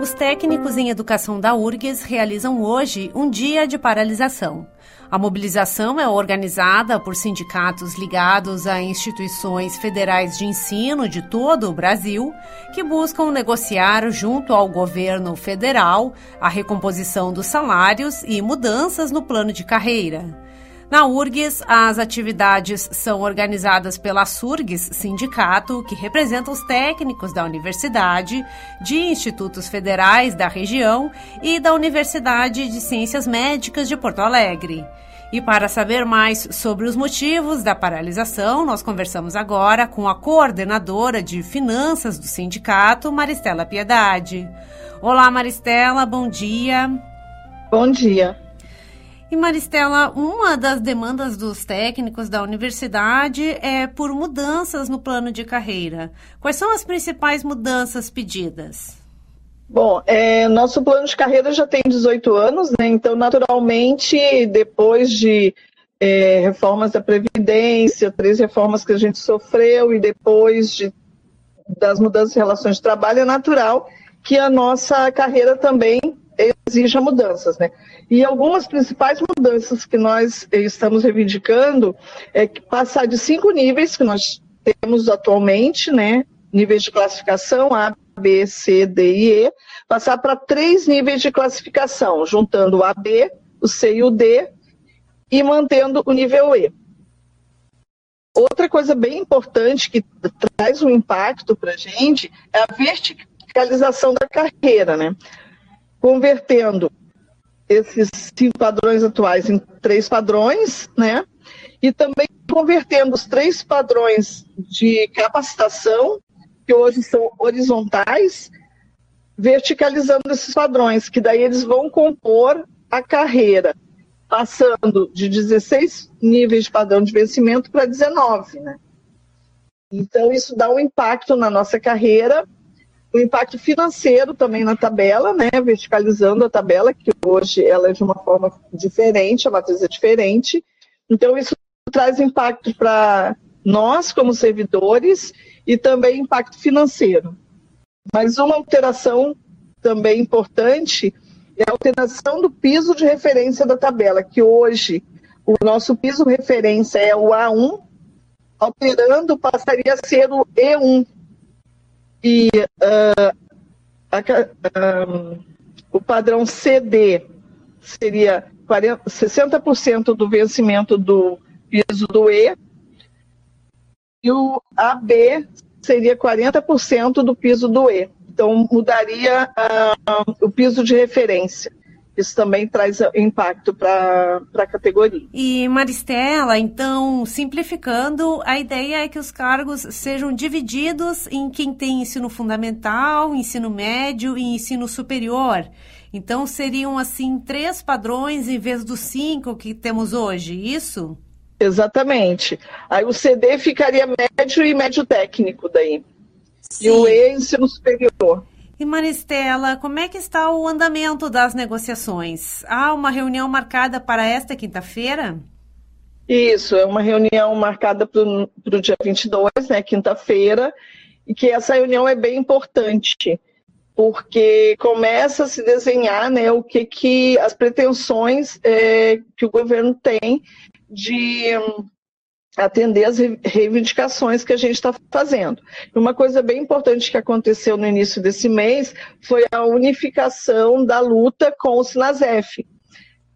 Os técnicos em educação da URGS realizam hoje um dia de paralisação. A mobilização é organizada por sindicatos ligados a instituições federais de ensino de todo o Brasil que buscam negociar junto ao governo federal a recomposição dos salários e mudanças no plano de carreira. Na URGS, as atividades são organizadas pela SURGS, sindicato que representa os técnicos da universidade, de institutos federais da região e da Universidade de Ciências Médicas de Porto Alegre. E para saber mais sobre os motivos da paralisação, nós conversamos agora com a coordenadora de finanças do sindicato, Maristela Piedade. Olá, Maristela, bom dia. Bom dia. E Maristela, uma das demandas dos técnicos da universidade é por mudanças no plano de carreira. Quais são as principais mudanças pedidas? Bom, é, nosso plano de carreira já tem 18 anos, né? Então, naturalmente, depois de é, reformas da Previdência, três reformas que a gente sofreu, e depois de, das mudanças em relações de trabalho, é natural que a nossa carreira também exija mudanças, né? E algumas principais mudanças que nós estamos reivindicando é que passar de cinco níveis que nós temos atualmente, né? Níveis de classificação A, B, C, D e E, passar para três níveis de classificação, juntando o A, B, o C e o D e mantendo o nível E. Outra coisa bem importante que traz um impacto para a gente é a verticalização da carreira, né? Convertendo esses cinco padrões atuais em três padrões, né? E também convertendo os três padrões de capacitação, que hoje são horizontais, verticalizando esses padrões, que daí eles vão compor a carreira, passando de 16 níveis de padrão de vencimento para 19, né? Então, isso dá um impacto na nossa carreira o impacto financeiro também na tabela, né, verticalizando a tabela, que hoje ela é de uma forma diferente, a matriz é diferente. Então, isso traz impacto para nós, como servidores, e também impacto financeiro. Mas uma alteração também importante é a alteração do piso de referência da tabela, que hoje o nosso piso referência é o A1, alterando passaria a ser o E1, e uh, a, uh, o padrão CD seria 40, 60% do vencimento do piso do E, e o AB seria 40% do piso do E. Então, mudaria uh, o piso de referência isso também traz impacto para a categoria. E Maristela, então, simplificando, a ideia é que os cargos sejam divididos em quem tem ensino fundamental, ensino médio e ensino superior. Então, seriam, assim, três padrões em vez dos cinco que temos hoje, isso? Exatamente. Aí o CD ficaria médio e médio técnico daí. Sim. E o E, ensino superior. E Maristela, como é que está o andamento das negociações? Há uma reunião marcada para esta quinta-feira? Isso, é uma reunião marcada para o dia 22, né, quinta-feira, e que essa reunião é bem importante, porque começa a se desenhar né, o que, que as pretensões é, que o governo tem de atender as reivindicações que a gente está fazendo. Uma coisa bem importante que aconteceu no início desse mês foi a unificação da luta com o Sinasef,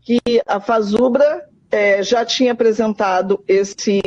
que a Fazubra é, já tinha apresentado esse,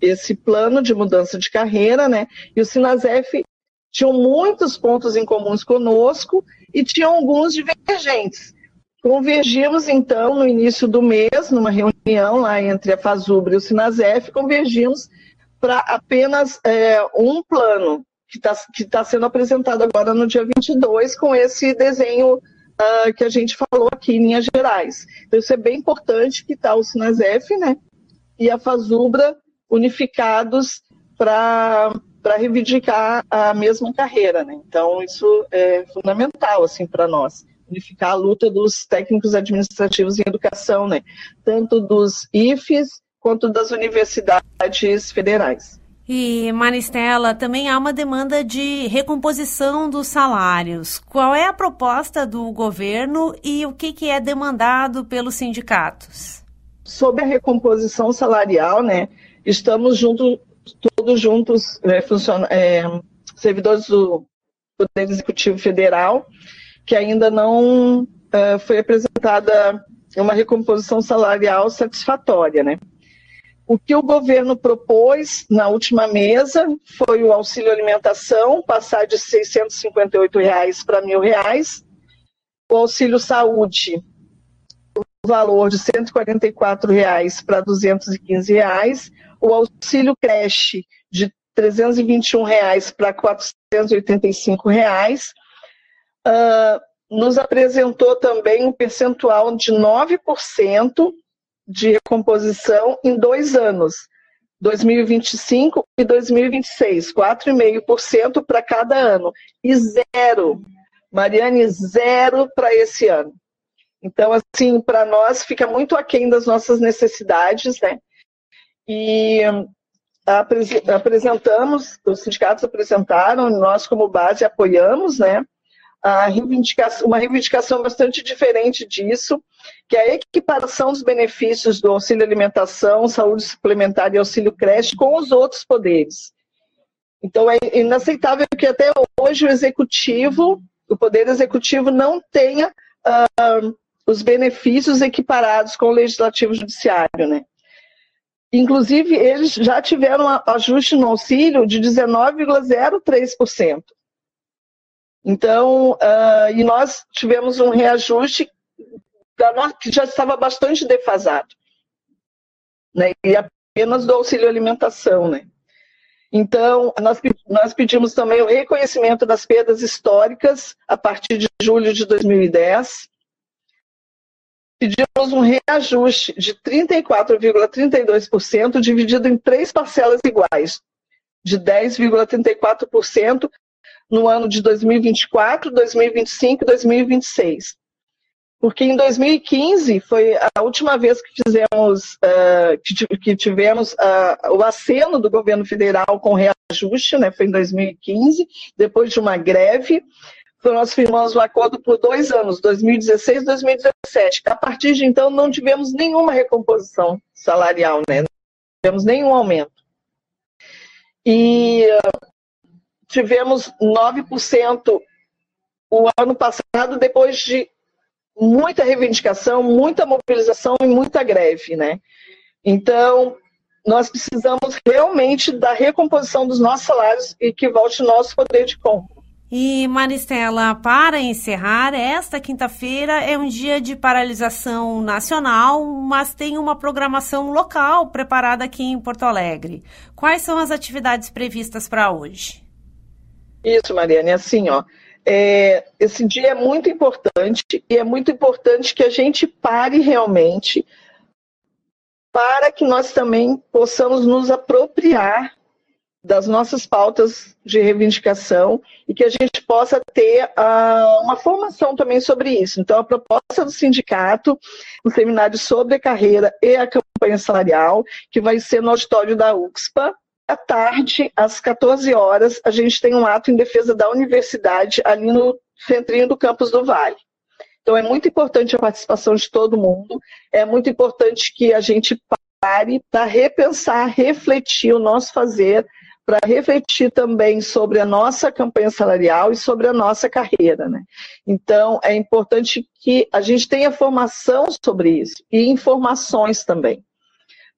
esse plano de mudança de carreira, né? E o Sinasef tinham muitos pontos em comuns conosco e tinham alguns divergentes. Convergimos, então, no início do mês, numa reunião lá entre a FASUBRA e o Sinasef, convergimos para apenas é, um plano, que está tá sendo apresentado agora no dia 22, com esse desenho uh, que a gente falou aqui em linhas gerais. Então, isso é bem importante que está o Sinasef né, e a FASUBRA unificados para para reivindicar a mesma carreira. Né? Então, isso é fundamental assim, para nós unificar a luta dos técnicos administrativos em educação, né? tanto dos IFES quanto das universidades federais. E, Maristela, também há uma demanda de recomposição dos salários. Qual é a proposta do governo e o que, que é demandado pelos sindicatos? Sobre a recomposição salarial, né, estamos juntos, todos juntos, né, é, servidores do Poder Executivo Federal, que ainda não é, foi apresentada uma recomposição salarial satisfatória, né? O que o governo propôs na última mesa foi o auxílio alimentação passar de 658 reais para R$ 1.000, o auxílio saúde o valor de 144 reais para 215 reais, o auxílio creche de 321 reais para 485 reais. Uh, nos apresentou também um percentual de 9% de recomposição em dois anos, 2025 e 2026, 4,5% para cada ano, e zero, Mariane, zero para esse ano. Então, assim, para nós fica muito aquém das nossas necessidades, né? E apresentamos, os sindicatos apresentaram, nós como base apoiamos, né? Reivindicação, uma reivindicação bastante diferente disso, que é a equiparação dos benefícios do auxílio alimentação, saúde suplementar e auxílio creche com os outros poderes. Então é inaceitável que até hoje o executivo, o poder executivo não tenha uh, os benefícios equiparados com o legislativo judiciário, né? Inclusive, eles já tiveram ajuste no auxílio de 19,03%. Então, uh, e nós tivemos um reajuste que já estava bastante defasado, né? E apenas do auxílio alimentação, né? Então, nós, nós pedimos também o reconhecimento das perdas históricas a partir de julho de 2010. Pedimos um reajuste de 34,32%, dividido em três parcelas iguais, de 10,34% no ano de 2024, 2025 e 2026. Porque em 2015 foi a última vez que fizemos, uh, que, tivemos uh, o aceno do governo federal com reajuste, né? Foi em 2015, depois de uma greve. Nós firmamos um acordo por dois anos, 2016 e 2017. A partir de então, não tivemos nenhuma recomposição salarial, né? Não tivemos nenhum aumento. E tivemos 9% o ano passado, depois de muita reivindicação, muita mobilização e muita greve, né? Então, nós precisamos realmente da recomposição dos nossos salários e que volte o nosso poder de compra. E Maristela, para encerrar, esta quinta-feira é um dia de paralisação nacional, mas tem uma programação local preparada aqui em Porto Alegre. Quais são as atividades previstas para hoje? Isso, Mariane, assim, ó. É, esse dia é muito importante e é muito importante que a gente pare realmente para que nós também possamos nos apropriar das nossas pautas de reivindicação e que a gente possa ter uh, uma formação também sobre isso. Então, a proposta do sindicato, um seminário sobre a carreira e a campanha salarial, que vai ser no auditório da UXPA, à tarde, às 14 horas, a gente tem um ato em defesa da universidade ali no centrinho do campus do Vale. Então é muito importante a participação de todo mundo, é muito importante que a gente pare para repensar, refletir o nosso fazer, para refletir também sobre a nossa campanha salarial e sobre a nossa carreira. Né? Então, é importante que a gente tenha formação sobre isso e informações também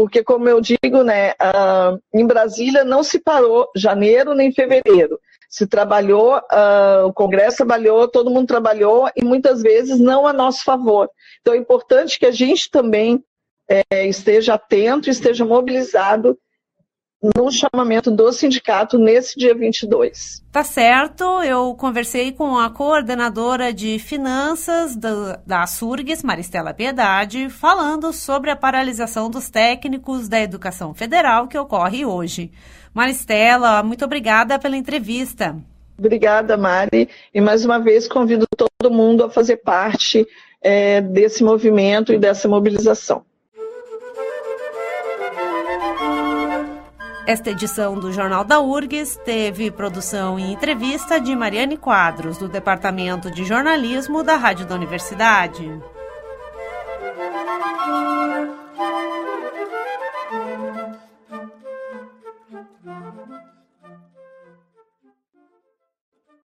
porque, como eu digo, né, uh, em Brasília não se parou janeiro nem fevereiro. Se trabalhou, uh, o Congresso trabalhou, todo mundo trabalhou e muitas vezes não a nosso favor. Então é importante que a gente também é, esteja atento, esteja mobilizado no chamamento do sindicato nesse dia 22. Tá certo, eu conversei com a coordenadora de finanças da, da Surgues, Maristela Piedade, falando sobre a paralisação dos técnicos da educação federal que ocorre hoje. Maristela, muito obrigada pela entrevista. Obrigada, Mari. E mais uma vez convido todo mundo a fazer parte é, desse movimento e dessa mobilização. Esta edição do Jornal da URGS teve produção e entrevista de Mariane Quadros, do Departamento de Jornalismo da Rádio da Universidade.